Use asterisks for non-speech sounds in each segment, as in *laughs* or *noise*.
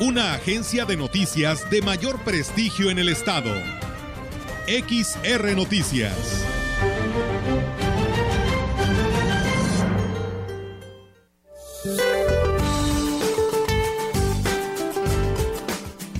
una agencia de noticias de mayor prestigio en el estado. XR Noticias.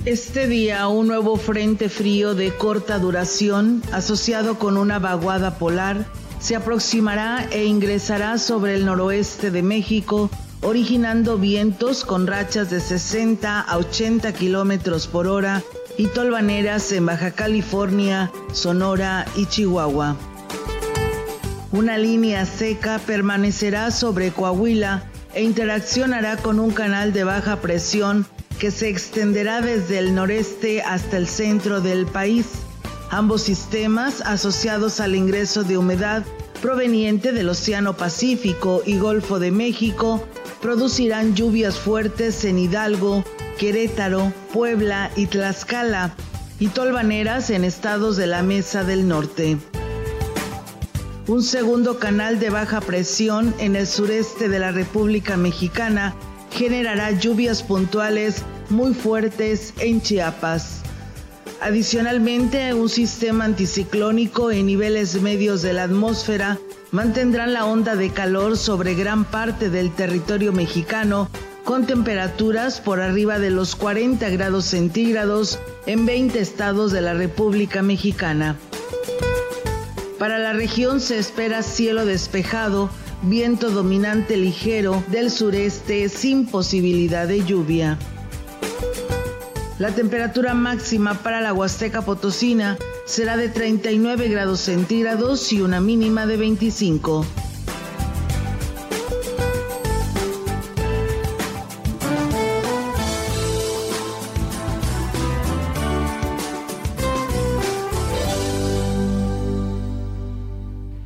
Este día un nuevo frente frío de corta duración asociado con una vaguada polar se aproximará e ingresará sobre el noroeste de México originando vientos con rachas de 60 a 80 kilómetros por hora y tolvaneras en Baja California, Sonora y Chihuahua. Una línea seca permanecerá sobre Coahuila e interaccionará con un canal de baja presión que se extenderá desde el noreste hasta el centro del país. Ambos sistemas, asociados al ingreso de humedad proveniente del Océano Pacífico y Golfo de México, producirán lluvias fuertes en Hidalgo, Querétaro, Puebla y Tlaxcala y tolvaneras en estados de la Mesa del Norte. Un segundo canal de baja presión en el sureste de la República Mexicana generará lluvias puntuales muy fuertes en Chiapas. Adicionalmente, un sistema anticiclónico en niveles medios de la atmósfera mantendrán la onda de calor sobre gran parte del territorio mexicano con temperaturas por arriba de los 40 grados centígrados en 20 estados de la República Mexicana. Para la región se espera cielo despejado, viento dominante ligero del sureste sin posibilidad de lluvia. La temperatura máxima para la Huasteca Potosina será de 39 grados centígrados y una mínima de 25.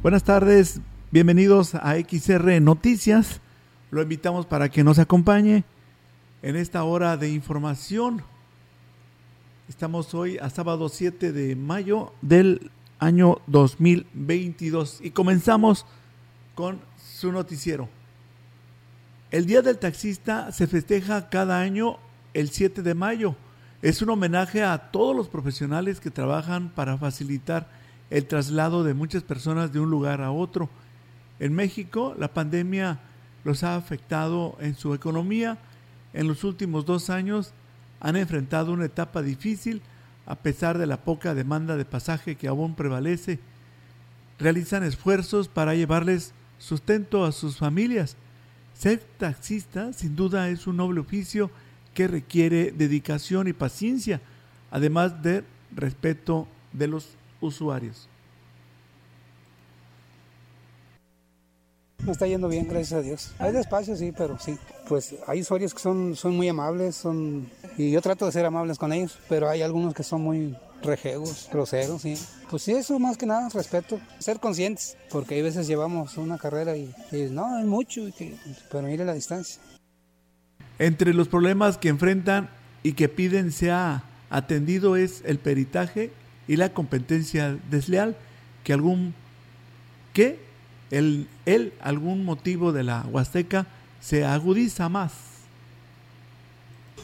Buenas tardes, bienvenidos a XR Noticias. Lo invitamos para que nos acompañe en esta hora de información Estamos hoy a sábado 7 de mayo del año 2022 y comenzamos con su noticiero. El Día del Taxista se festeja cada año el 7 de mayo. Es un homenaje a todos los profesionales que trabajan para facilitar el traslado de muchas personas de un lugar a otro. En México, la pandemia los ha afectado en su economía. En los últimos dos años han enfrentado una etapa difícil a pesar de la poca demanda de pasaje que aún prevalece. Realizan esfuerzos para llevarles sustento a sus familias. Ser taxista sin duda es un noble oficio que requiere dedicación y paciencia, además de respeto de los usuarios. Está yendo bien, gracias a Dios. Hay despacio, sí, pero sí. Pues hay usuarios que son, son muy amables, son y yo trato de ser amables con ellos, pero hay algunos que son muy rejegos, groseros, sí. Pues sí, eso más que nada, respeto, ser conscientes, porque hay veces llevamos una carrera y, no, hay mucho, pero mire la distancia. Entre los problemas que enfrentan y que piden sea atendido es el peritaje y la competencia desleal, que algún que el, el algún motivo de la Huasteca se agudiza más.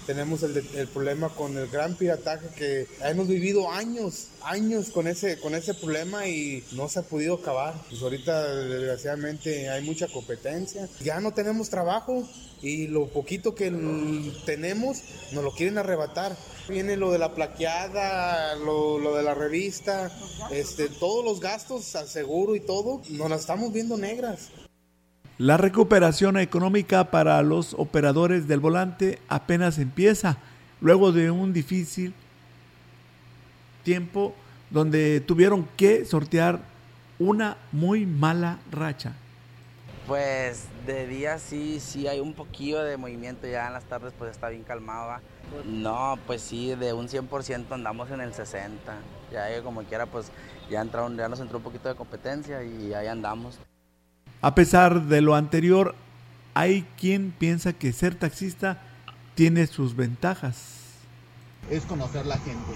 Tenemos el, el, problema con el gran pirataje que hemos vivido años, años con ese, con ese problema y no se ha podido acabar. Pues ahorita desgraciadamente hay mucha competencia. Ya no tenemos trabajo y lo poquito que tenemos nos lo quieren arrebatar. Viene lo de la plaqueada, lo, lo de la revista, este, todos los gastos al seguro y todo, nos las estamos viendo negras. La recuperación económica para los operadores del volante apenas empieza, luego de un difícil tiempo donde tuvieron que sortear una muy mala racha. Pues de día sí, sí hay un poquillo de movimiento, ya en las tardes pues está bien calmado. No, pues sí, de un 100% andamos en el 60%. Ya como quiera pues ya, entraron, ya nos entró un poquito de competencia y ahí andamos. A pesar de lo anterior, hay quien piensa que ser taxista tiene sus ventajas. Es conocer la gente,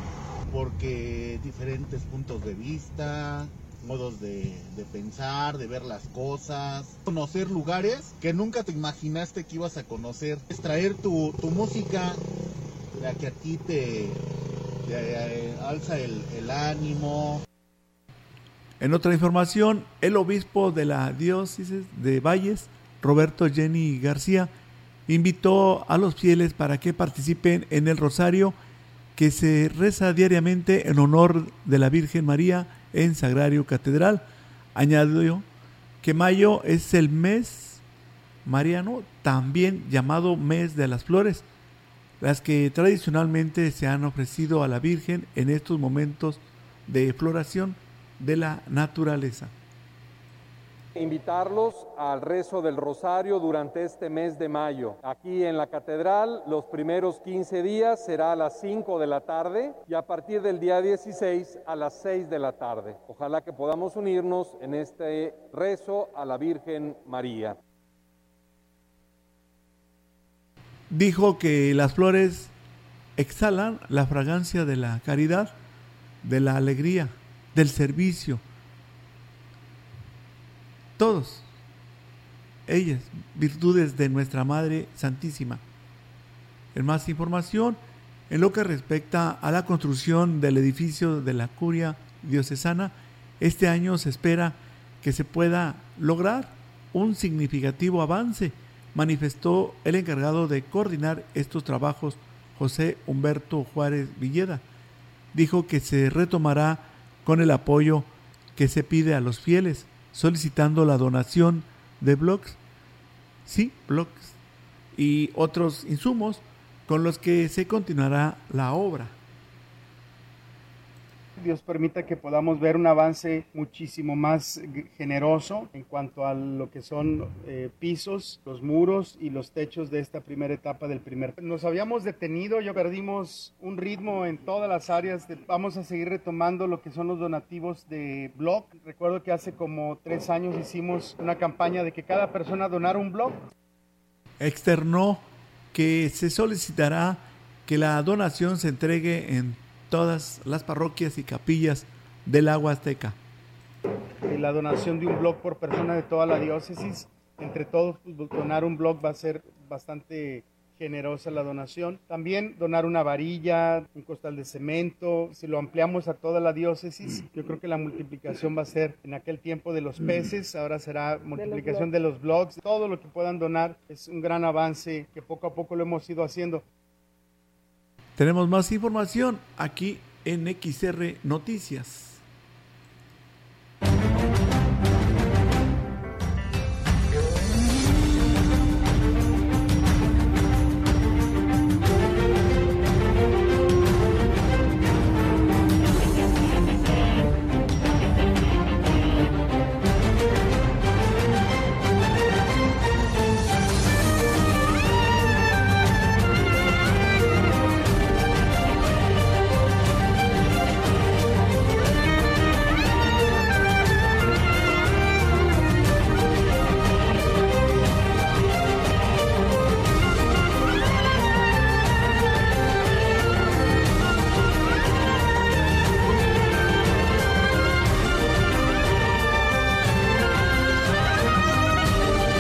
porque diferentes puntos de vista, modos de, pensar, de ver las cosas, conocer lugares que nunca te imaginaste que ibas a conocer, extraer tu, tu música, la que a ti te, eh, alza el ánimo. En otra información, el obispo de la diócesis de Valles, Roberto Jenny García, invitó a los fieles para que participen en el rosario que se reza diariamente en honor de la Virgen María en Sagrario Catedral. Añadió que mayo es el mes mariano, también llamado mes de las flores, las que tradicionalmente se han ofrecido a la Virgen en estos momentos de floración de la naturaleza. Invitarlos al rezo del rosario durante este mes de mayo. Aquí en la catedral los primeros 15 días será a las 5 de la tarde y a partir del día 16 a las 6 de la tarde. Ojalá que podamos unirnos en este rezo a la Virgen María. Dijo que las flores exhalan la fragancia de la caridad, de la alegría, del servicio, todos, ellas, virtudes de nuestra Madre Santísima. En más información, en lo que respecta a la construcción del edificio de la curia diocesana, este año se espera que se pueda lograr un significativo avance, manifestó el encargado de coordinar estos trabajos, José Humberto Juárez Villeda. Dijo que se retomará con el apoyo que se pide a los fieles, solicitando la donación de blogs, sí, blogs y otros insumos con los que se continuará la obra. Dios permita que podamos ver un avance muchísimo más generoso en cuanto a lo que son eh, pisos, los muros y los techos de esta primera etapa del primer. Nos habíamos detenido, ya perdimos un ritmo en todas las áreas. vamos a seguir retomando lo que son los donativos de blog. Recuerdo que hace como tres años hicimos una campaña de que cada persona donara un blog. Externó que se solicitará que la donación se entregue en todas las parroquias y capillas del agua azteca. La donación de un blog por persona de toda la diócesis, entre todos pues, donar un blog va a ser bastante generosa la donación. También donar una varilla, un costal de cemento, si lo ampliamos a toda la diócesis, yo creo que la multiplicación va a ser en aquel tiempo de los peces, ahora será multiplicación de los blogs, todo lo que puedan donar es un gran avance que poco a poco lo hemos ido haciendo. Tenemos más información aquí en XR Noticias.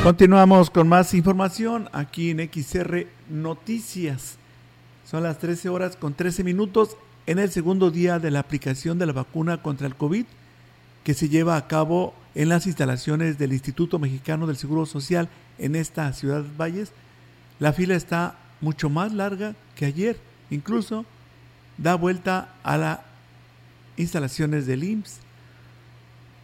Continuamos con más información aquí en XR Noticias. Son las 13 horas con 13 minutos en el segundo día de la aplicación de la vacuna contra el COVID que se lleva a cabo en las instalaciones del Instituto Mexicano del Seguro Social en esta ciudad de Valles. La fila está mucho más larga que ayer. Incluso da vuelta a las instalaciones del IMSS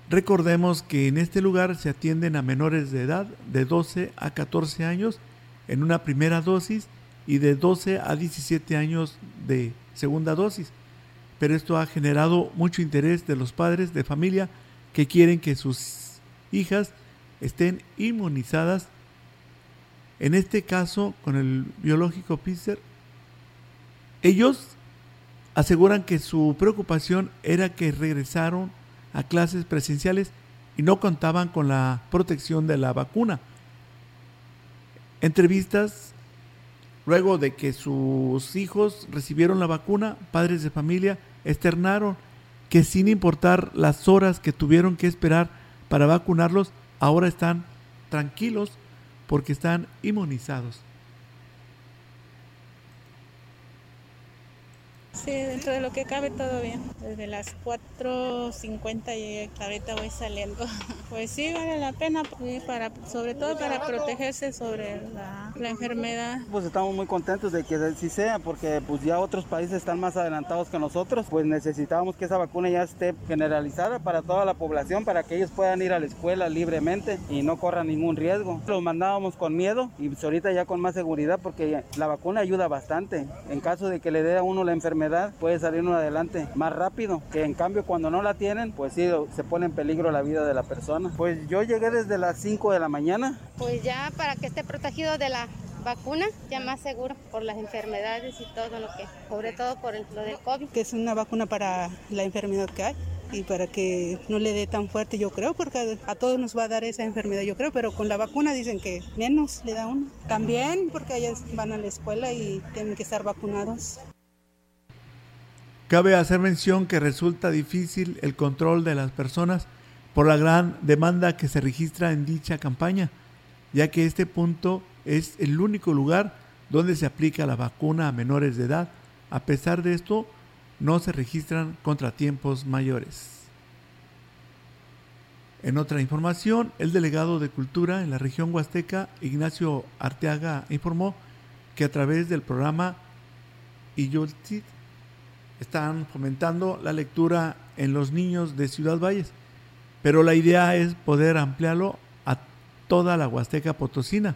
Recordemos que en este lugar se atienden a menores de edad de 12 a 14 años en una primera dosis y de 12 a 17 años de segunda dosis. Pero esto ha generado mucho interés de los padres de familia que quieren que sus hijas estén inmunizadas. En este caso, con el biológico Pfizer, ellos aseguran que su preocupación era que regresaron a clases presenciales y no contaban con la protección de la vacuna. Entrevistas luego de que sus hijos recibieron la vacuna, padres de familia externaron que sin importar las horas que tuvieron que esperar para vacunarlos, ahora están tranquilos porque están inmunizados. Sí, dentro de lo que cabe todo bien. Desde las 4.50 y ahorita voy saliendo. *laughs* Pues sí, vale la pena, para, sobre todo para protegerse sobre la, la, enfermedad. Pues estamos muy contentos de que sí sea, porque pues ya otros países están más adelantados que nosotros. Pues necesitábamos que esa vacuna ya esté generalizada para toda la población, para que ellos puedan ir a la escuela libremente y no corran ningún riesgo. Los mandábamos con miedo y pues ahorita ya con más seguridad, porque la vacuna ayuda bastante. En caso de que le dé a uno la enfermedad, puede salir uno adelante más rápido, que en cambio cuando no la tienen, pues sí, se pone en peligro la vida de la persona. Pues yo llegué desde las 5 de la mañana. Pues ya para que esté protegido de la vacuna, ya más seguro por las enfermedades y todo lo que, sobre todo por lo del COVID. Que es una vacuna para la enfermedad que hay y para que no le dé tan fuerte, yo creo, porque a todos nos va a dar esa enfermedad, yo creo, pero con la vacuna dicen que menos le da uno. También porque ellos van a la escuela y tienen que estar vacunados. Cabe hacer mención que resulta difícil el control de las personas por la gran demanda que se registra en dicha campaña, ya que este punto es el único lugar donde se aplica la vacuna a menores de edad. A pesar de esto, no se registran contratiempos mayores. En otra información, el delegado de Cultura en la región huasteca, Ignacio Arteaga, informó que a través del programa IYOLTIT están fomentando la lectura en los niños de Ciudad Valles, pero la idea es poder ampliarlo a toda la Huasteca Potosina.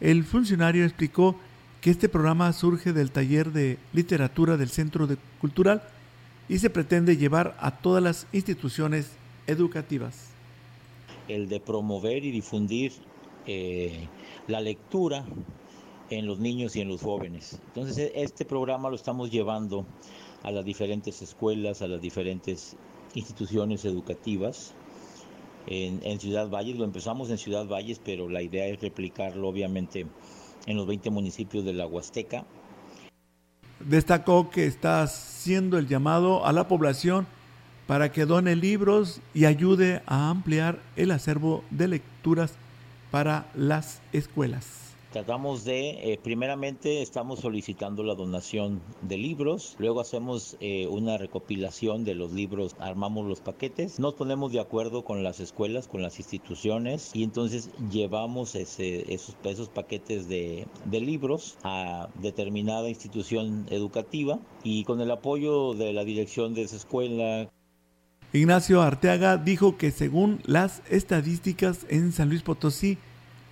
El funcionario explicó que este programa surge del taller de literatura del Centro Cultural y se pretende llevar a todas las instituciones educativas. El de promover y difundir eh, la lectura en los niños y en los jóvenes. Entonces este programa lo estamos llevando a las diferentes escuelas, a las diferentes instituciones educativas. En, Ciudad Valles, lo empezamos en Ciudad Valles, pero la idea es replicarlo obviamente en los 20 municipios de la Huasteca. Destacó que está haciendo el llamado a la población para que done libros y ayude a ampliar el acervo de lecturas para las escuelas. Tratamos de, eh, primeramente estamos solicitando la donación de libros, luego hacemos eh, una recopilación de los libros, armamos los paquetes, nos ponemos de acuerdo con las escuelas, con las instituciones y entonces llevamos esos, esos paquetes de libros a determinada institución educativa y con el apoyo de la dirección de esa escuela, Ignacio Arteaga dijo que según las estadísticas en San Luis Potosí,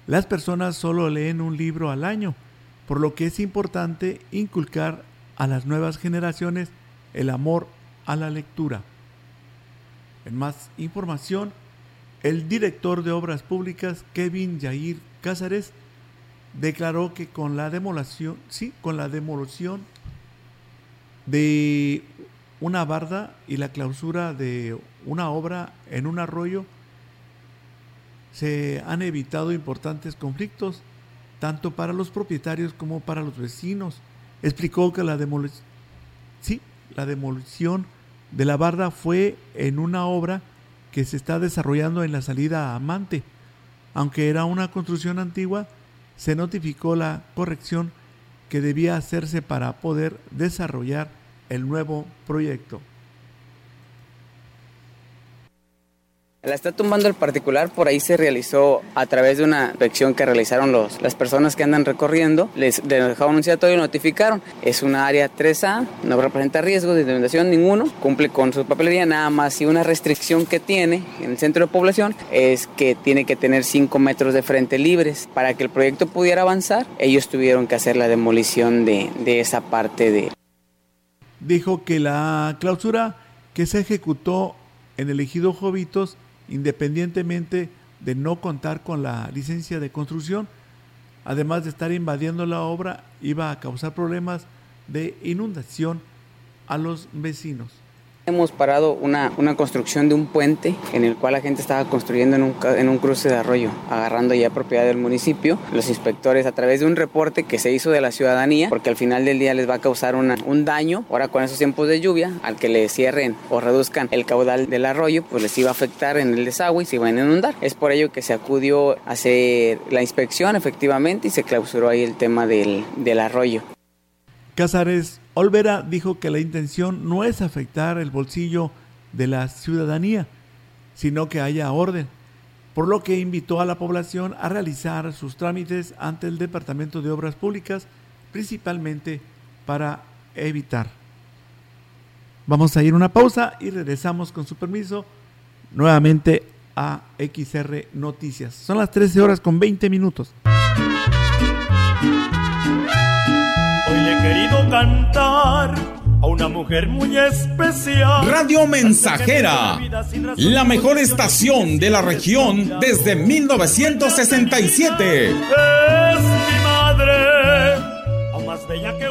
las personas solo leen un libro al año, por lo que es importante inculcar a las nuevas generaciones el amor a la lectura. En más información, el director de Obras Públicas, Kevin Jair Cázares, declaró que con la demolición, sí, con la demolición de una barda y la clausura de una obra en un arroyo, se han evitado importantes conflictos, tanto para los propietarios como para los vecinos. Explicó que la, demolición, de la barda fue en una obra que se está desarrollando en la salida a Amante. Aunque era una construcción antigua, se notificó la corrección que debía hacerse para poder desarrollar el nuevo proyecto. La está tumbando el particular, por ahí se realizó a través de una inspección que realizaron los, las personas que andan recorriendo, les, dejaron un citatorio y notificaron. Es una área 3A, no representa riesgo de inundación ninguno, cumple con su papelería, nada más y una restricción que tiene en el centro de población es que tiene que tener 5 metros de frente libres. Para que el proyecto pudiera avanzar, ellos tuvieron que hacer la demolición de, de esa parte de... Dijo que la clausura que se ejecutó en el ejido Jovitos independientemente de no contar con la licencia de construcción, además de estar invadiendo la obra, iba a causar problemas de inundación a los vecinos. Hemos parado una, una, construcción de un puente en el cual la gente estaba construyendo en un, en un, cruce de arroyo, agarrando ya propiedad del municipio. Los inspectores, a través de un reporte que se hizo de la ciudadanía, porque al final del día les va a causar una, un daño, ahora con esos tiempos de lluvia, al que le cierren o reduzcan el caudal del arroyo, pues les iba a afectar en el desagüe y se iban a inundar. Es por ello que se acudió a hacer la inspección efectivamente y se clausuró ahí el tema del, del arroyo. Cázares Olvera dijo que la intención no es afectar el bolsillo de la ciudadanía, sino que haya orden, por lo que invitó a la población a realizar sus trámites ante el Departamento de Obras Públicas, principalmente para evitar. Vamos a ir una pausa y regresamos con su permiso nuevamente a XR Noticias. Son las 13 horas con 20 minutos. Querido cantar a una mujer muy especial. Radio Mensajera, la mejor estación de la región desde 1967. Es mi madre, aún más bella que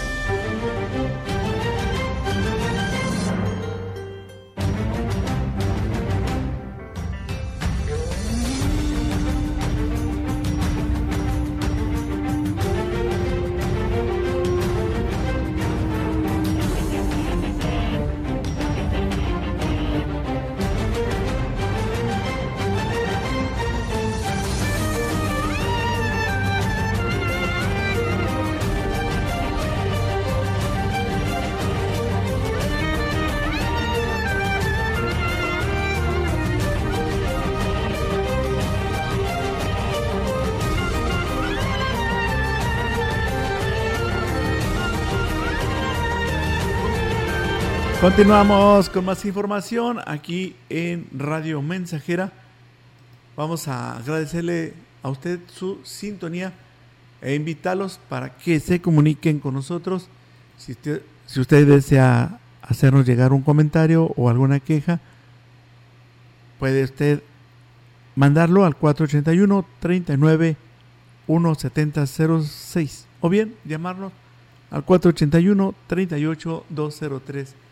Continuamos con más información aquí en Radio Mensajera. Vamos a agradecerle a usted su sintonía e invitarlos para que se comuniquen con nosotros. Si usted, desea hacernos llegar un comentario o alguna queja, puede usted mandarlo al 481 39 17006 o bien llamarnos al 481 38 203 00.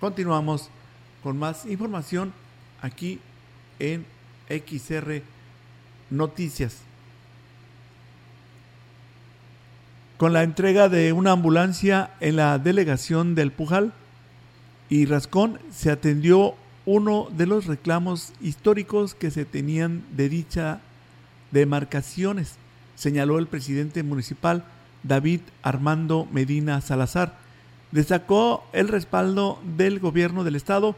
Continuamos con más información aquí en XR Noticias. Con la entrega de una ambulancia en la delegación del Pujal y Rascón se atendió uno de los reclamos históricos que se tenían de dicha demarcaciones, señaló el presidente municipal David Armando Medina Salazar. Destacó el respaldo del gobierno del estado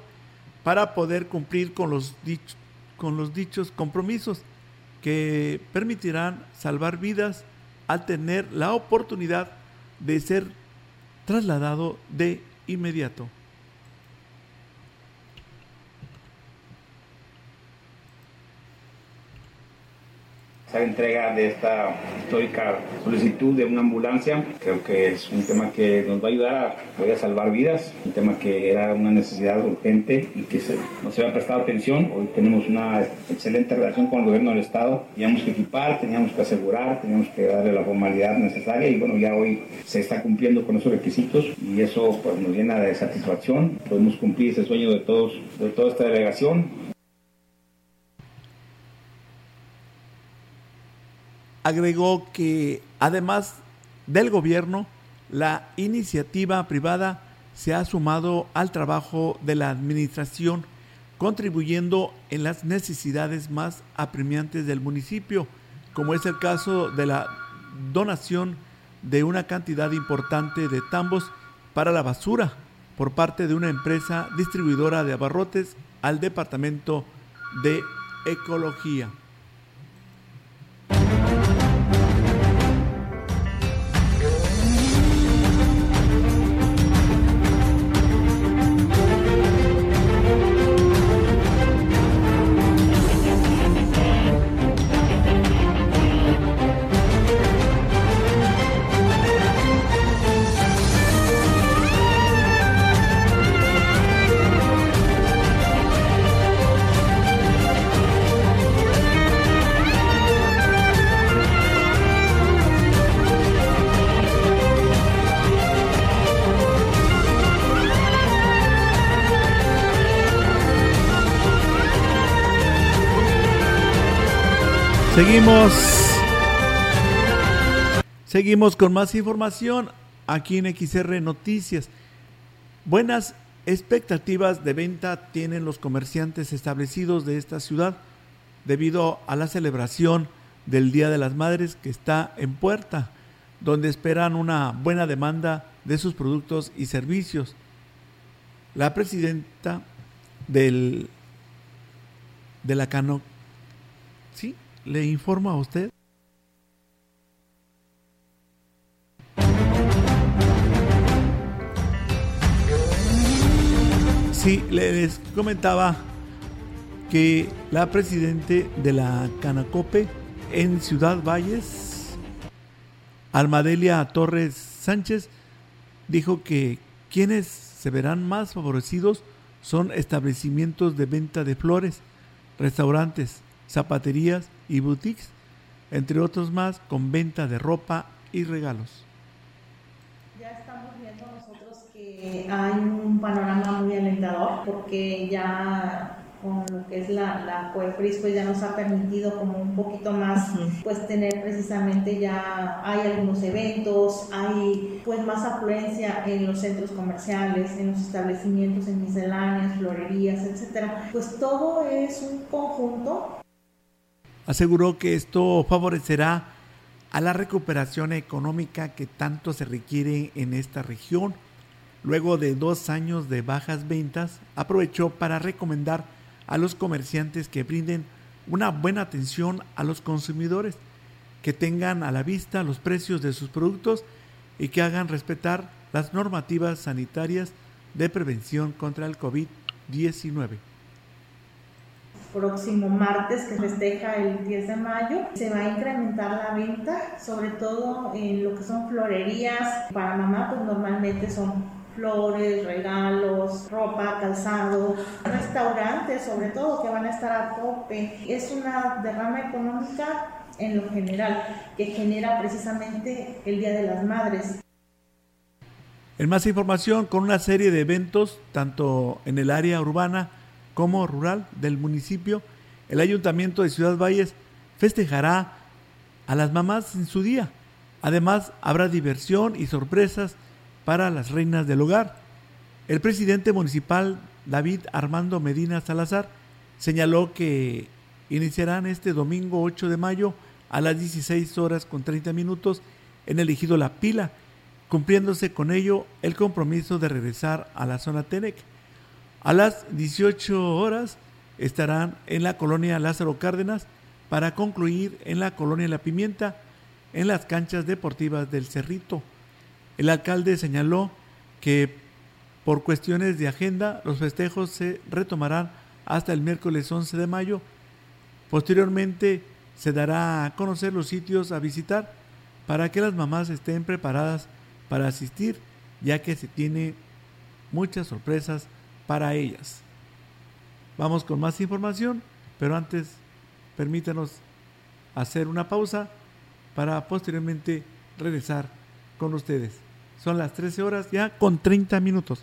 para poder cumplir con los, con los dichos compromisos que permitirán salvar vidas al tener la oportunidad de ser trasladado de inmediato. Entrega de esta histórica solicitud de una ambulancia. Creo que es un tema que nos va a ayudar a, salvar vidas, un tema que era una necesidad urgente y que se, no se había prestado atención. Hoy tenemos una excelente relación con el gobierno del Estado. Teníamos que equipar, teníamos que asegurar, teníamos que darle la formalidad necesaria y bueno, ya hoy se está cumpliendo con esos requisitos y eso pues, nos llena de satisfacción. Podemos cumplir ese sueño de todos, de toda esta delegación agregó que además del gobierno, la iniciativa privada se ha sumado al trabajo de la administración, contribuyendo en las necesidades más apremiantes del municipio, como es el caso de la donación de una cantidad importante de tambos para la basura por parte de una empresa distribuidora de abarrotes al Departamento de Ecología. Seguimos. Seguimos con más información aquí en XR Noticias. Buenas expectativas de venta tienen los comerciantes establecidos de esta ciudad debido a la celebración del Día de las Madres que está en puerta, donde esperan una buena demanda de sus productos y servicios. La presidenta del de la Cano ¿Sí? ¿Le informo a usted? Sí, les comentaba que la presidente de la Canacope en Ciudad Valles, Almadelia Torres Sánchez, dijo que quienes se verán más favorecidos son establecimientos de venta de flores, restaurantes, zapaterías y boutiques, entre otros más, con venta de ropa y regalos. Ya estamos viendo nosotros que hay un panorama muy alentador porque ya con lo que es la, la COEPRIS, pues ya nos ha permitido como un poquito más, pues tener precisamente ya, hay algunos eventos, hay pues más afluencia en los centros comerciales, en los establecimientos, en misceláneas, florerías, etcétera. Pues todo es un conjunto aseguró que esto favorecerá a la recuperación económica que tanto se requiere en esta región. Luego de dos años de bajas ventas, aprovechó para recomendar a los comerciantes que brinden una buena atención a los consumidores, que tengan a la vista los precios de sus productos y que hagan respetar las normativas sanitarias de prevención contra el COVID-19 próximo martes que festeja el 10 de mayo. Se va a incrementar la venta, sobre todo en lo que son florerías. Para mamá, pues normalmente son flores, regalos, ropa, calzado, restaurantes sobre todo que van a estar a tope. Es una derrama económica en lo general que genera precisamente el Día de las Madres. En más información, con una serie de eventos, tanto en el área urbana como rural del municipio, el Ayuntamiento de Ciudad Valles festejará a las mamás en su día. Además, habrá diversión y sorpresas para las reinas del hogar. El presidente municipal David Armando Medina Salazar, señaló que iniciarán este domingo 8 de mayo a las 16 horas con 30 minutos en el ejido La Pila, cumpliéndose con ello el compromiso de regresar a la zona Tenec. A las 18 horas estarán en la colonia Lázaro Cárdenas para concluir en la colonia La Pimienta en las canchas deportivas del Cerrito. El alcalde señaló que por cuestiones de agenda los festejos se retomarán hasta el miércoles 11 de mayo. Posteriormente se dará a conocer los sitios a visitar para que las mamás estén preparadas para asistir, ya que se tiene muchas sorpresas para ellas. Vamos con más información, pero antes permítanos hacer una pausa para posteriormente regresar con ustedes. Son las 13 horas ya con 30 minutos.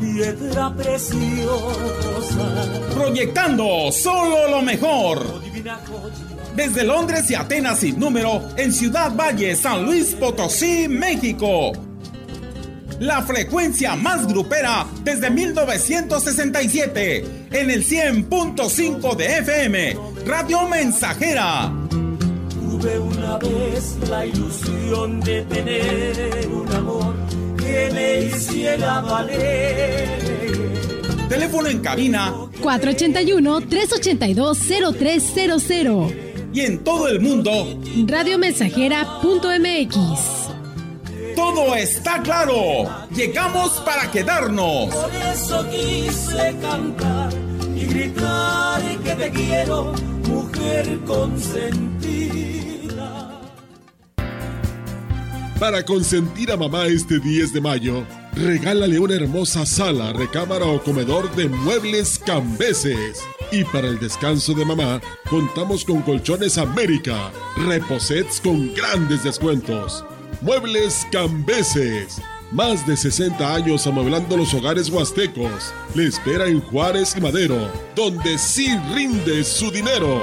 piedra preciosa. Proyectando solo lo mejor. Desde Londres y Atenas sin número, en Ciudad Valle, San Luis Potosí, México. La frecuencia más grupera desde 1967, en el 100.5 de FM, Radio Mensajera. Tuve una vez la ilusión de tener un amor que me hiciera valer. Teléfono en cabina 481-382-0300. y en todo el mundo, Radiomensajera.mx. todo está claro. Llegamos para quedarnos. Por eso quise cantar y gritar que te quiero, mujer consentida. Para consentir a mamá este 10 de mayo, regálale una hermosa sala, recámara o comedor de muebles cambeses. Y para el descanso de mamá, contamos con Colchones América, reposets con grandes descuentos. Muebles cambeses. Más de 60 años amueblando los hogares huastecos. Le espera en Juárez y Madero, donde sí rinde su dinero.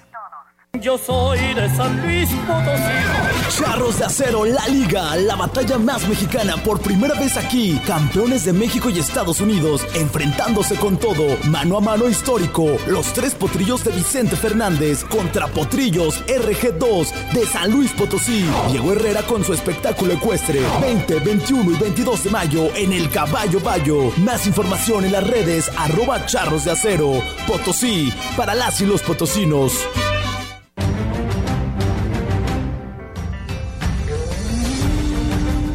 Yo soy de San Luis Potosí. Charros de Acero, la liga, la batalla más mexicana por primera vez aquí. Campeones de México y Estados Unidos, enfrentándose con todo, mano a mano histórico. Los tres potrillos de Vicente Fernández contra potrillos RG2 de San Luis Potosí. Diego Herrera con su espectáculo ecuestre. 20, 21 y 22 de mayo en el Caballo Bayo. Más información en las redes arroba charros de acero. Potosí, para las y los potosinos.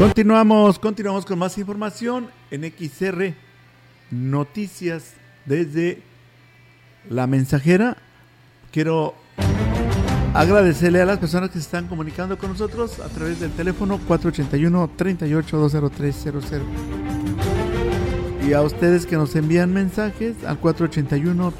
Continuamos, continuamos con más información en XR Noticias desde la mensajera. Quiero agradecerle a las personas que se están comunicando con nosotros a través del teléfono 481 38 20300. Y a ustedes que nos envían mensajes al 481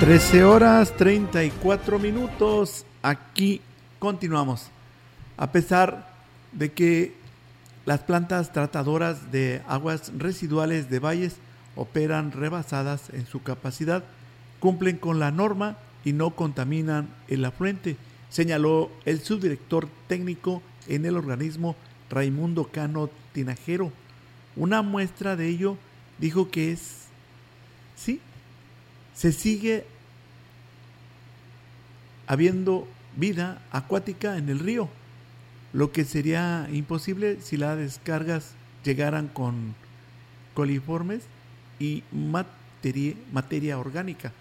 13 horas 34 minutos. Aquí continuamos. A pesar de que las plantas tratadoras de aguas residuales de valles operan rebasadas en su capacidad, cumplen con la norma y no contaminan el afluente, señaló el subdirector técnico en el organismo Raimundo Cano Tinajero. Una muestra de ello dijo que es, sí, se sigue habiendo vida acuática en el río, lo que sería imposible si las descargas llegaran con coliformes y materia, materia orgánica.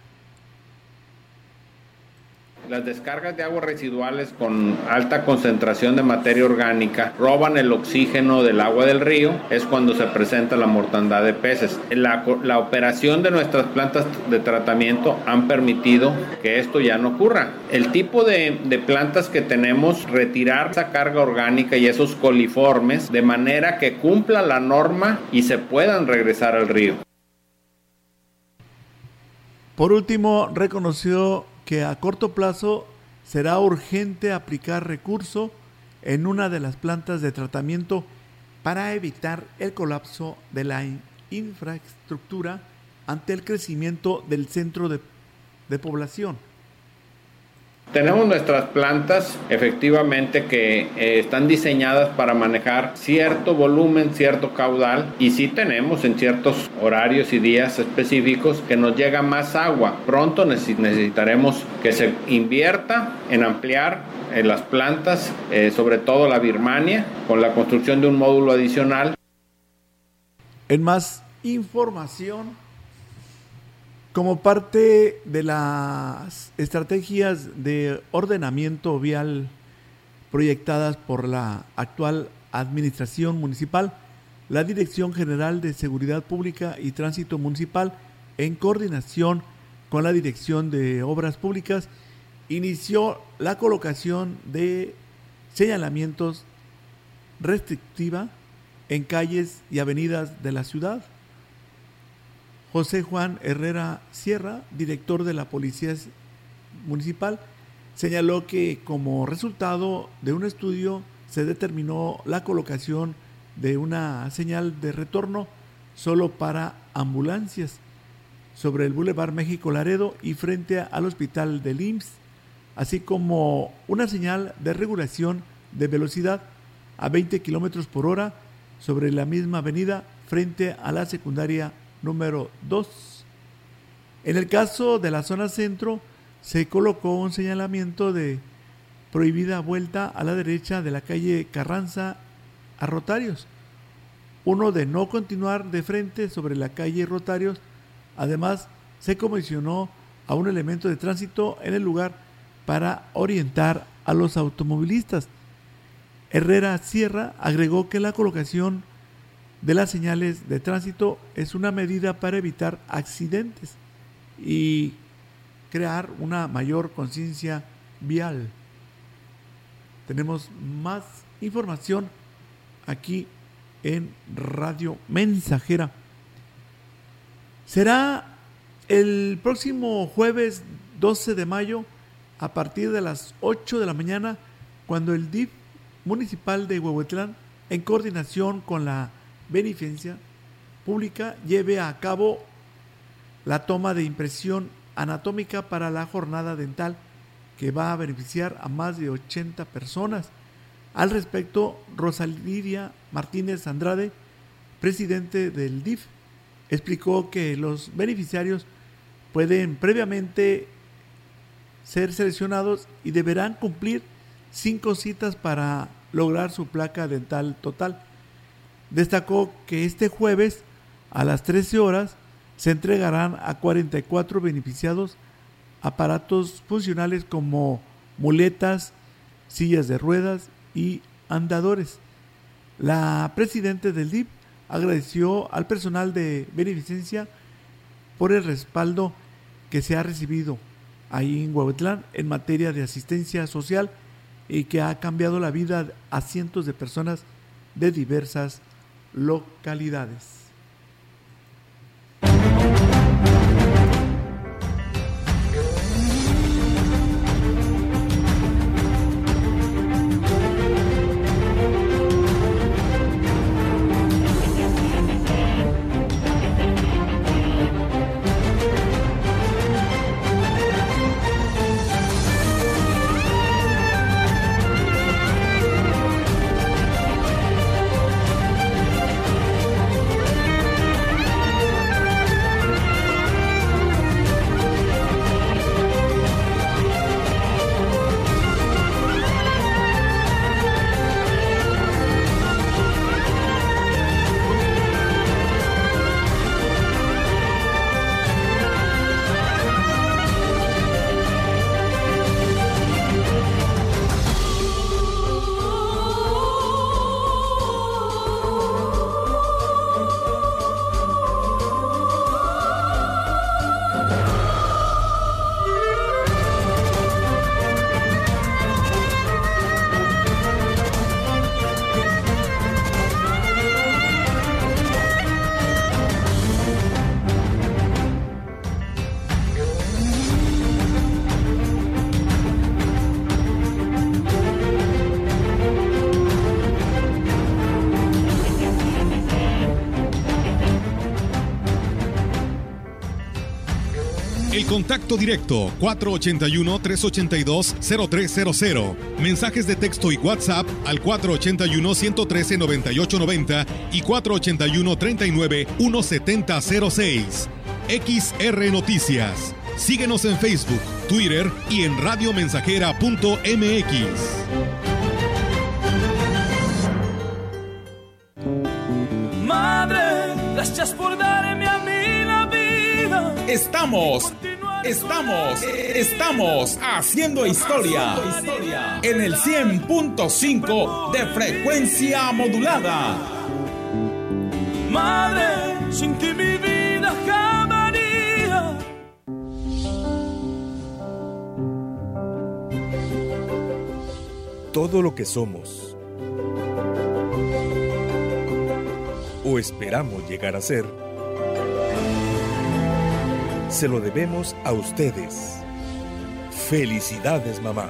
Las descargas de aguas residuales con alta concentración de materia orgánica roban el oxígeno del agua del río, es cuando se presenta la mortandad de peces. La, operación de nuestras plantas de tratamiento han permitido que esto ya no ocurra. El tipo de, de plantas que tenemos, retirar esa carga orgánica y esos coliformes de manera que cumpla la norma y se puedan regresar al río. Por último, reconoció que a corto plazo será urgente aplicar recurso en una de las plantas de tratamiento para evitar el colapso de la infraestructura ante el crecimiento del centro de, población. Tenemos nuestras plantas efectivamente que eh, están diseñadas para manejar cierto volumen, cierto caudal y sí tenemos en ciertos horarios y días específicos que nos llega más agua. Pronto necesitaremos que se invierta en ampliar eh, las plantas, eh, sobre todo la Birmania, con la construcción de un módulo adicional. En más información, como parte de las estrategias de ordenamiento vial proyectadas por la actual administración municipal, la Dirección General de Seguridad Pública y Tránsito Municipal, en coordinación con la Dirección de Obras Públicas, inició la colocación de señalamientos restrictiva en calles y avenidas de la ciudad José Juan Herrera Sierra, director de la Policía Municipal, señaló que como resultado de un estudio se determinó la colocación de una señal de retorno solo para ambulancias sobre el Boulevard México Laredo y frente al Hospital del IMSS, así como una señal de regulación de velocidad a 20 kilómetros por hora sobre la misma avenida frente a la secundaria número 2. En el caso de la zona centro, se colocó un señalamiento de prohibida vuelta a la derecha de la calle Carranza a Rotarios, uno de no continuar de frente sobre la calle Rotarios. Además, se comisionó a un elemento de tránsito en el lugar para orientar a los automovilistas. Herrera Sierra agregó que la colocación de las señales de tránsito es una medida para evitar accidentes y crear una mayor conciencia vial. Tenemos más información aquí en Radio Mensajera. Será el próximo jueves 12 de mayo a partir de las 8 de la mañana cuando el DIF municipal de Huehuetlán en coordinación con la beneficencia pública lleve a cabo la toma de impresión anatómica para la jornada dental que va a beneficiar a más de 80 personas. Al respecto, Rosalidia Martínez Andrade, presidente del DIF, explicó que los beneficiarios pueden previamente ser seleccionados y deberán cumplir cinco citas para lograr su placa dental total destacó que este jueves a las 13 horas se entregarán a 44 beneficiados aparatos funcionales como muletas, sillas de ruedas y andadores. La presidenta del DIP agradeció al personal de beneficencia por el respaldo que se ha recibido ahí en Huehuetlán en materia de asistencia social y que ha cambiado la vida a cientos de personas de diversas localidades. Contacto directo 481-382-0300. Mensajes de texto y WhatsApp al 481-113-9890 y 481-39-1706. XR Noticias. Síguenos en Facebook, Twitter y en radiomensajera.mx. Madre, gracias por darme a mí la vida. Estamos Estamos, estamos haciendo historia en el 100.5 de frecuencia modulada. Madre, sin ti mi vida jamás. Todo lo que somos o esperamos llegar a ser se lo debemos a ustedes. Felicidades, mamá.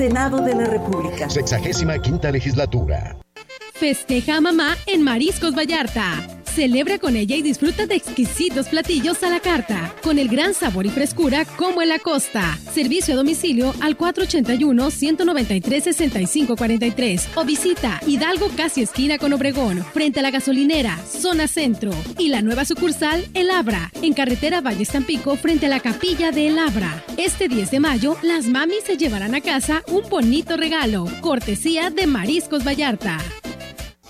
Senado de la República. Sexagésima quinta legislatura. Festeja a mamá en Mariscos Vallarta. Celebra con ella y disfruta de exquisitos platillos a la carta, con el gran sabor y frescura como en la costa. Servicio a domicilio al 481-193-6543 o visita Hidalgo casi esquina con Obregón, frente a la gasolinera, zona centro. Y la nueva sucursal, El Abra, en carretera Valle Estampico, frente a la capilla de El Abra. Este 10 de mayo, las mamis se llevarán a casa un bonito regalo, cortesía de Mariscos Vallarta.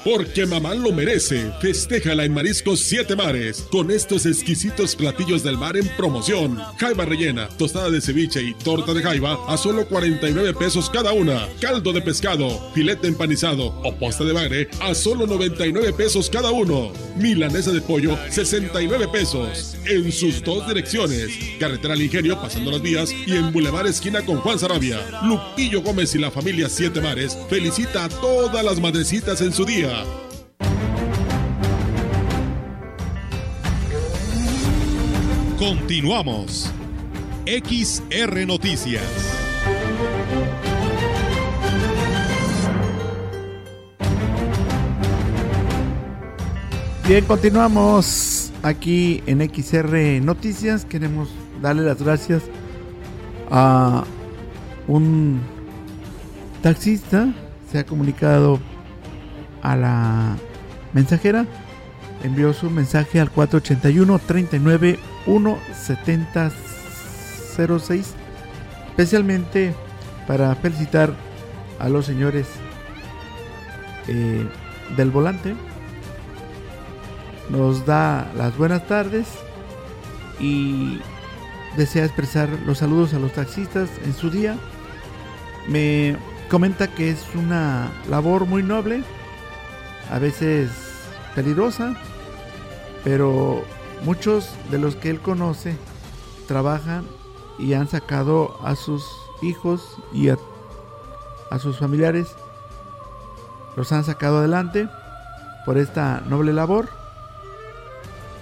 Porque mamá lo merece. Festéjala en Mariscos Siete Mares con estos exquisitos platillos del mar en promoción. Jaiba rellena, tostada de ceviche y torta de jaiba a solo 49 pesos cada una. Caldo de pescado, filete empanizado o posta de bagre a solo 99 pesos cada uno. Milanesa de pollo, 69 pesos. En sus dos direcciones. Carretera al Ingenio, pasando las vías y en Boulevard Esquina con Juan Sarabia. Lupillo Gómez y la familia Siete Mares felicita a todas las madrecitas en su día. Continuamos. XR Noticias. Bien, continuamos aquí en XR Noticias. Queremos darle las gracias a un taxista. Se ha comunicado a la mensajera envió su mensaje al 481 39 17006 especialmente para felicitar a los señores eh, del volante. Nos da las buenas tardes y desea expresar los saludos a los taxistas en su día. Me comenta que es una labor muy noble, a veces peligrosa, pero muchos de los que él conoce trabajan y han sacado a sus hijos y a, sus familiares, los han sacado adelante por esta noble labor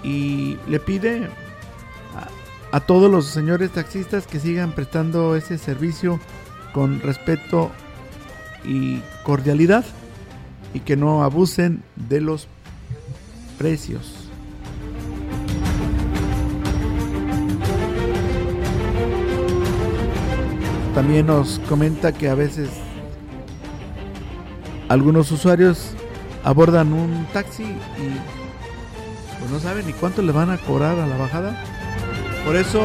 y le pide a, todos los señores taxistas que sigan prestando ese servicio con respeto y cordialidad y que no abusen de los precios. También nos comenta que a veces algunos usuarios abordan un taxi y pues no saben ni cuánto le van a cobrar a la bajada. Por eso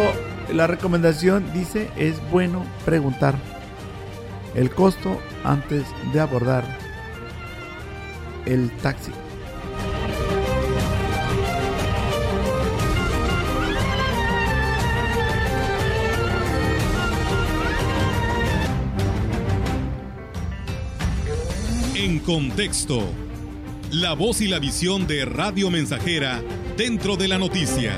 la recomendación dice es bueno preguntar el costo antes de abordar el taxi. En contexto, la voz y la visión de Radio Mensajera dentro de la noticia.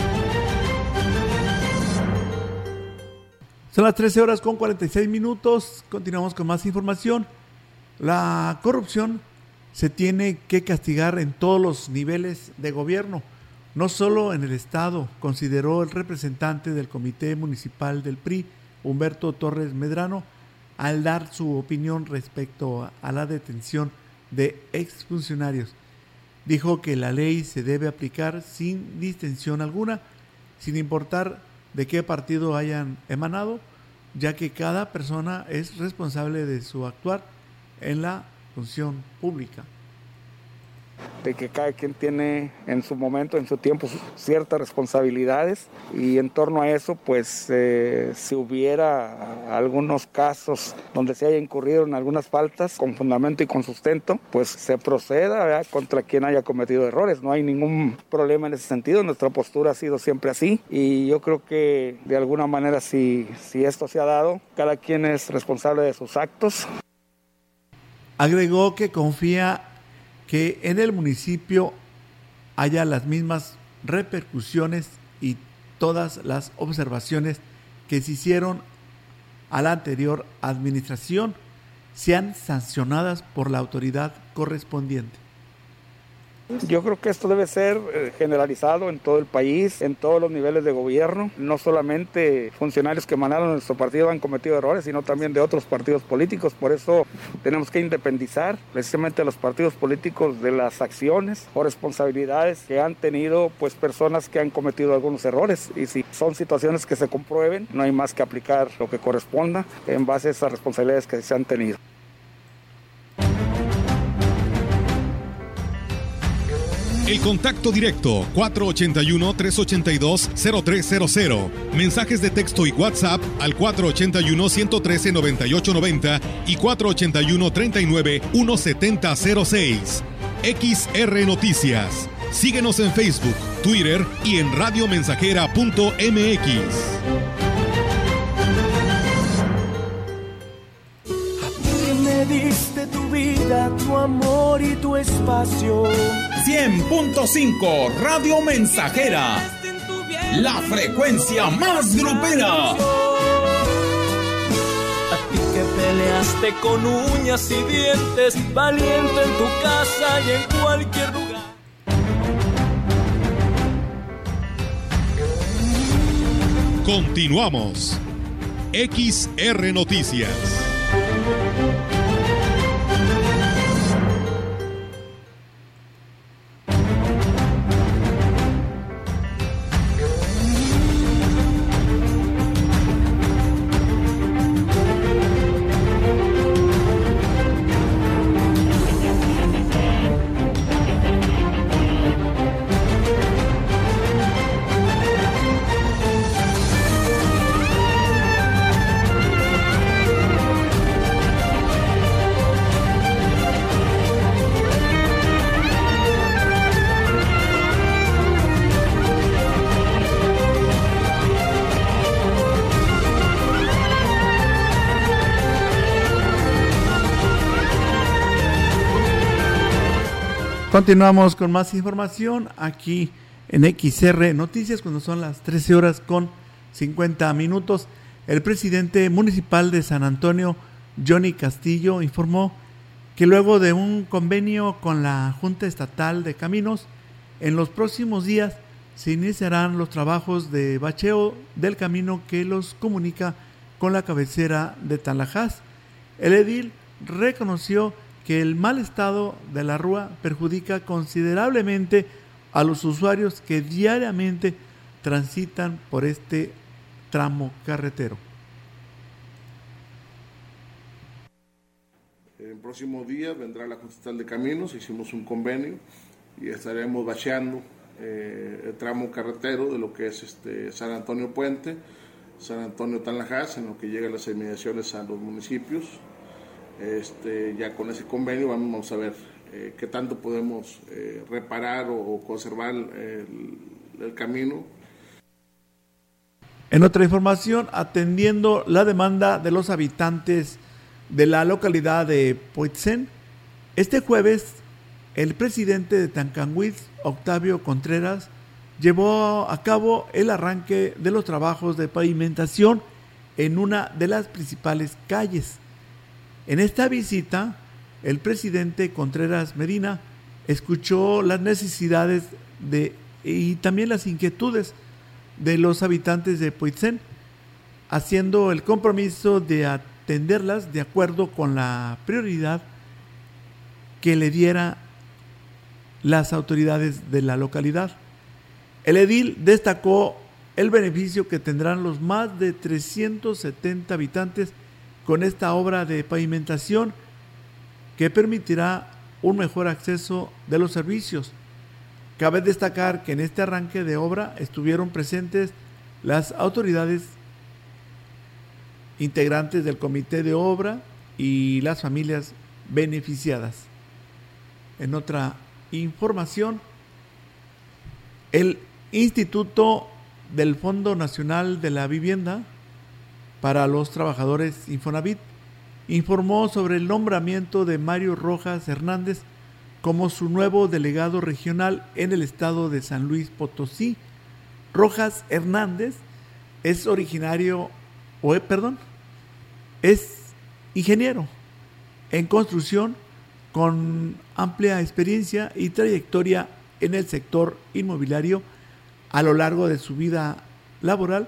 Son las 13 horas con 46 minutos. Continuamos con más información. La corrupción se tiene que castigar en todos los niveles de gobierno, no solo en el Estado, consideró el representante del Comité Municipal del PRI, Humberto Torres Medrano, al dar su opinión respecto a la detención de exfuncionarios. Dijo que la ley se debe aplicar sin distensión alguna, sin importar de qué partido hayan emanado, ya que cada persona es responsable de su actuar en la función pública de que cada quien tiene en su momento, en su tiempo, ciertas responsabilidades y en torno a eso, pues eh, si hubiera algunos casos donde se haya incurrido en algunas faltas con fundamento y con sustento, pues se proceda contra quien haya cometido errores. No hay ningún problema en ese sentido, nuestra postura ha sido siempre así y yo creo que de alguna manera si, si esto se ha dado, cada quien es responsable de sus actos. Agregó que confía que en el municipio haya las mismas repercusiones y todas las observaciones que se hicieron a la anterior administración sean sancionadas por la autoridad correspondiente. Yo creo que esto debe ser eh, generalizado en todo el país, en todos los niveles de gobierno. No solamente funcionarios que emanaron nuestro partido han cometido errores, sino también de otros partidos políticos. Por eso tenemos que independizar precisamente a los partidos políticos de las acciones o responsabilidades que han tenido pues personas que han cometido algunos errores. Y si son situaciones que se comprueben, no hay más que aplicar lo que corresponda en base a esas responsabilidades que se han tenido. El contacto directo 481-382-0300. Mensajes de texto y WhatsApp al 481-113-9890 y 481-39-1706. XR Noticias. Síguenos en Facebook, Twitter y en radiomensajera.mx. me diste tu vida, tu amor y tu espacio. 100.5 Radio Mensajera. La frecuencia más grupera. A ti que peleaste con uñas y dientes, valiente en tu casa y en cualquier lugar. Continuamos. XR Noticias. Continuamos con más información aquí en XR Noticias cuando son las 13 horas con 50 minutos. El presidente municipal de San Antonio, Johnny Castillo, informó que luego de un convenio con la Junta Estatal de Caminos, en los próximos días se iniciarán los trabajos de bacheo del camino que los comunica con la cabecera de Tanlajas. El edil reconoció que el mal estado de la rúa perjudica considerablemente a los usuarios que diariamente transitan por este tramo carretero. En próximos días vendrá la Junta de Caminos, hicimos un convenio y estaremos bacheando eh, el tramo carretero de lo que es este San Antonio Puente, San Antonio Tanlajas, en lo que llegan las inmediaciones a los municipios, este, ya con ese convenio vamos a ver eh, qué tanto podemos eh, reparar o, conservar el, el, camino. En otra información, atendiendo la demanda de los habitantes de la localidad de Poitzen, este jueves el presidente de Tancanhuiz, Octavio Contreras, llevó a cabo el arranque de los trabajos de pavimentación en una de las principales calles en esta visita, el presidente Contreras Medina escuchó las necesidades de, y también las inquietudes de los habitantes de Poitzen, haciendo el compromiso de atenderlas de acuerdo con la prioridad que le diera las autoridades de la localidad. El edil destacó el beneficio que tendrán los más de 370 habitantes con esta obra de pavimentación que permitirá un mejor acceso de los servicios. Cabe destacar que en este arranque de obra estuvieron presentes las autoridades integrantes del comité de obra y las familias beneficiadas. En otra información, el Instituto del Fondo Nacional de la Vivienda para los trabajadores Infonavit, informó sobre el nombramiento de Mario Rojas Hernández como su nuevo delegado regional en el estado de San Luis Potosí. Rojas Hernández es originario, o, perdón, es ingeniero en construcción con amplia experiencia y trayectoria en el sector inmobiliario a lo largo de su vida laboral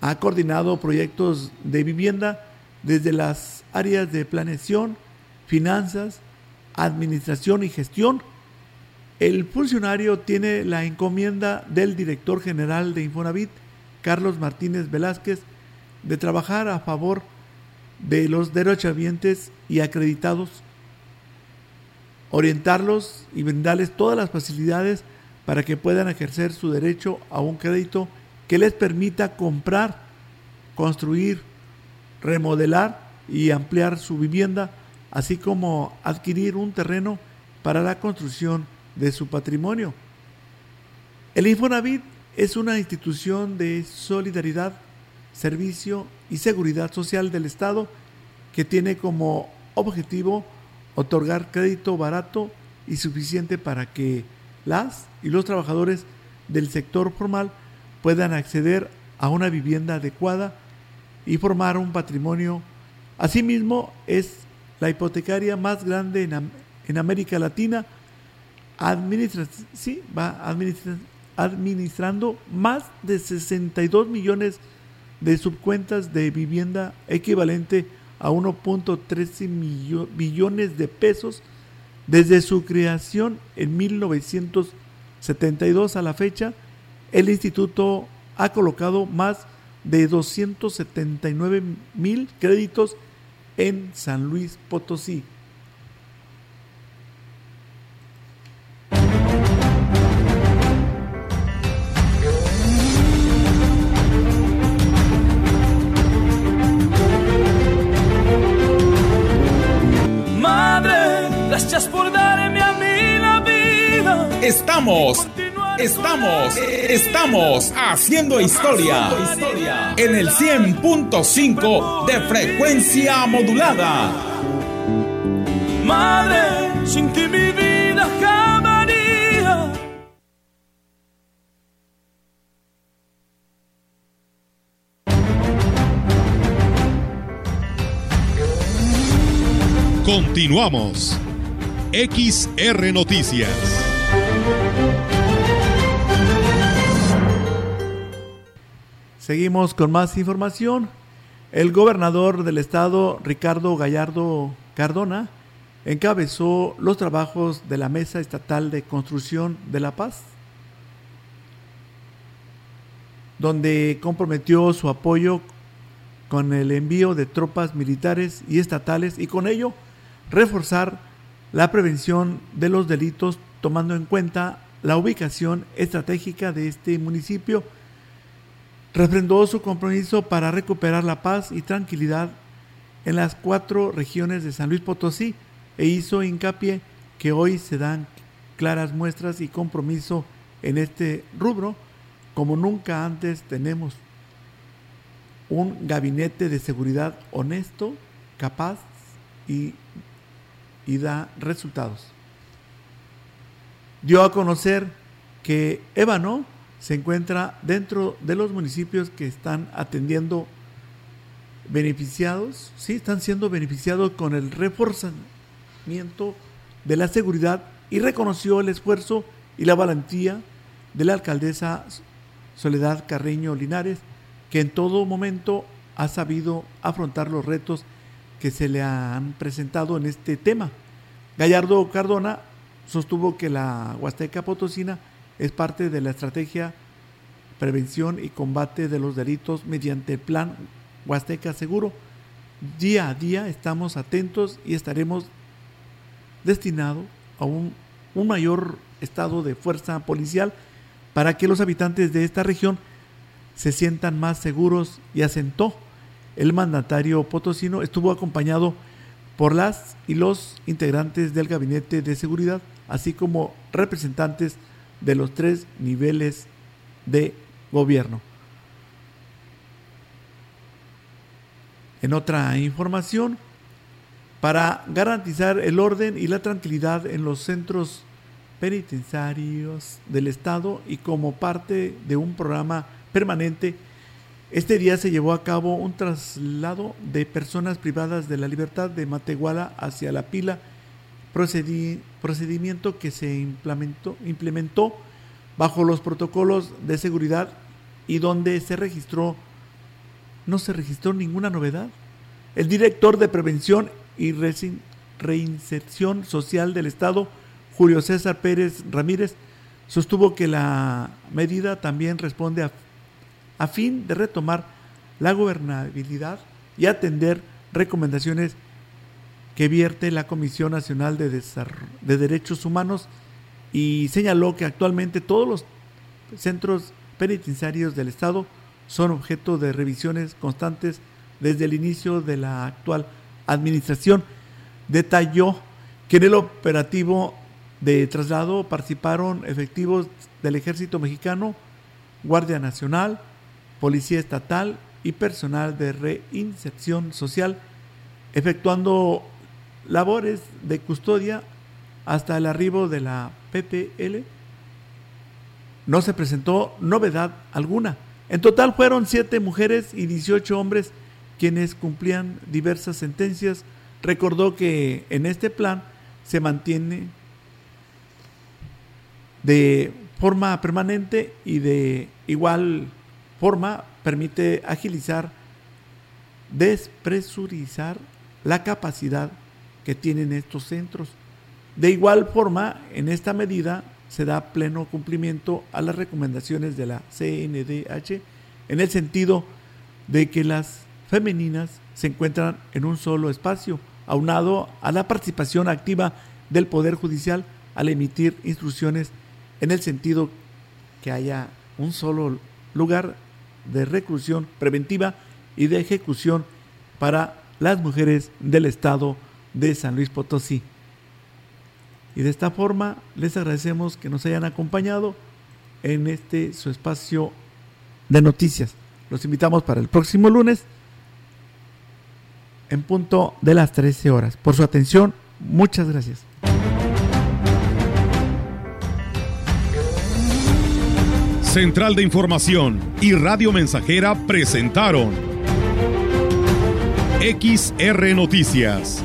ha coordinado proyectos de vivienda desde las áreas de planeación, finanzas, administración y gestión. El funcionario tiene la encomienda del director general de Infonavit, Carlos Martínez Velázquez, de trabajar a favor de los derechohabientes y acreditados, orientarlos y brindarles todas las facilidades para que puedan ejercer su derecho a un crédito que les permita comprar, construir, remodelar y ampliar su vivienda, así como adquirir un terreno para la construcción de su patrimonio. El Infonavit es una institución de solidaridad, servicio y seguridad social del Estado que tiene como objetivo otorgar crédito barato y suficiente para que las y los trabajadores del sector formal puedan acceder a una vivienda adecuada y formar un patrimonio. Asimismo, es la hipotecaria más grande en, América Latina. Administra, sí, va administrando más de 62 millones de subcuentas de vivienda equivalente a 1.13 billones de pesos desde su creación en 1972 a la fecha. El instituto ha colocado más de 279 mil créditos en San Luis Potosí. Estamos Estamos, estamos haciendo historia en el 100.5 de frecuencia modulada. Madre, sin ti mi vida. Continuamos. XR Noticias. Seguimos con más información. El gobernador del estado, Ricardo Gallardo Cardona, encabezó los trabajos de la Mesa Estatal de Construcción de la Paz, donde comprometió su apoyo con el envío de tropas militares y estatales y con ello reforzar la prevención de los delitos tomando en cuenta la ubicación estratégica de este municipio refrendó su compromiso para recuperar la paz y tranquilidad en las cuatro regiones de San Luis Potosí e hizo hincapié que hoy se dan claras muestras y compromiso en este rubro como nunca antes tenemos un gabinete de seguridad honesto, capaz y, y da resultados. Dio a conocer que Ébano se encuentra dentro de los municipios que están atendiendo beneficiados, sí, están siendo beneficiados con el reforzamiento de la seguridad y reconoció el esfuerzo y la valentía de la alcaldesa Soledad Carreño Linares, que en todo momento ha sabido afrontar los retos que se le han presentado en este tema. Gallardo Cardona sostuvo que la Huasteca Potosina es parte de la estrategia prevención y combate de los delitos mediante el plan Huasteca Seguro. Día a día estamos atentos y estaremos destinados a un, un mayor estado de fuerza policial para que los habitantes de esta región se sientan más seguros y asentó. El mandatario potosino estuvo acompañado por las y los integrantes del gabinete de seguridad, así como representantes los tres niveles de gobierno. En otra información, para garantizar el orden y la tranquilidad en los centros penitenciarios del Estado y como parte de un programa permanente, este día se llevó a cabo un traslado de personas privadas de la libertad de Matehuala hacia la pila procedimiento que se implementó, implementó bajo los protocolos de seguridad y donde se registró, no se registró ninguna novedad. El director de Prevención y Reinserción Social del Estado, Julio César Pérez Ramírez, sostuvo que la medida también responde a, a fin de retomar la gobernabilidad y atender recomendaciones que vierte la Comisión Nacional de, de Derechos Humanos y señaló que actualmente todos los centros penitenciarios del Estado son objeto de revisiones constantes desde el inicio de la actual administración. Detalló que en el operativo de traslado participaron efectivos del Ejército Mexicano, Guardia Nacional, Policía Estatal y personal de reinserción social, efectuando labores de custodia hasta el arribo de la PPL. No se presentó novedad alguna. En total fueron siete mujeres y 18 hombres quienes cumplían diversas sentencias. Recordó que en este plan se mantiene de forma permanente y de igual forma permite agilizar, despresurizar la capacidad que tienen estos centros. De igual forma, en esta medida se da pleno cumplimiento a las recomendaciones de la CNDH en el sentido de que las femeninas se encuentran en un solo espacio, aunado a la participación activa del Poder Judicial al emitir instrucciones en el sentido que haya un solo lugar de reclusión preventiva y de ejecución para las mujeres del estado de San Luis Potosí. Y de esta forma les agradecemos que nos hayan acompañado en este su espacio de noticias. Los invitamos para el próximo lunes en punto de las 13 horas. Por su atención, muchas gracias. Central de Información y Radio Mensajera presentaron XR Noticias.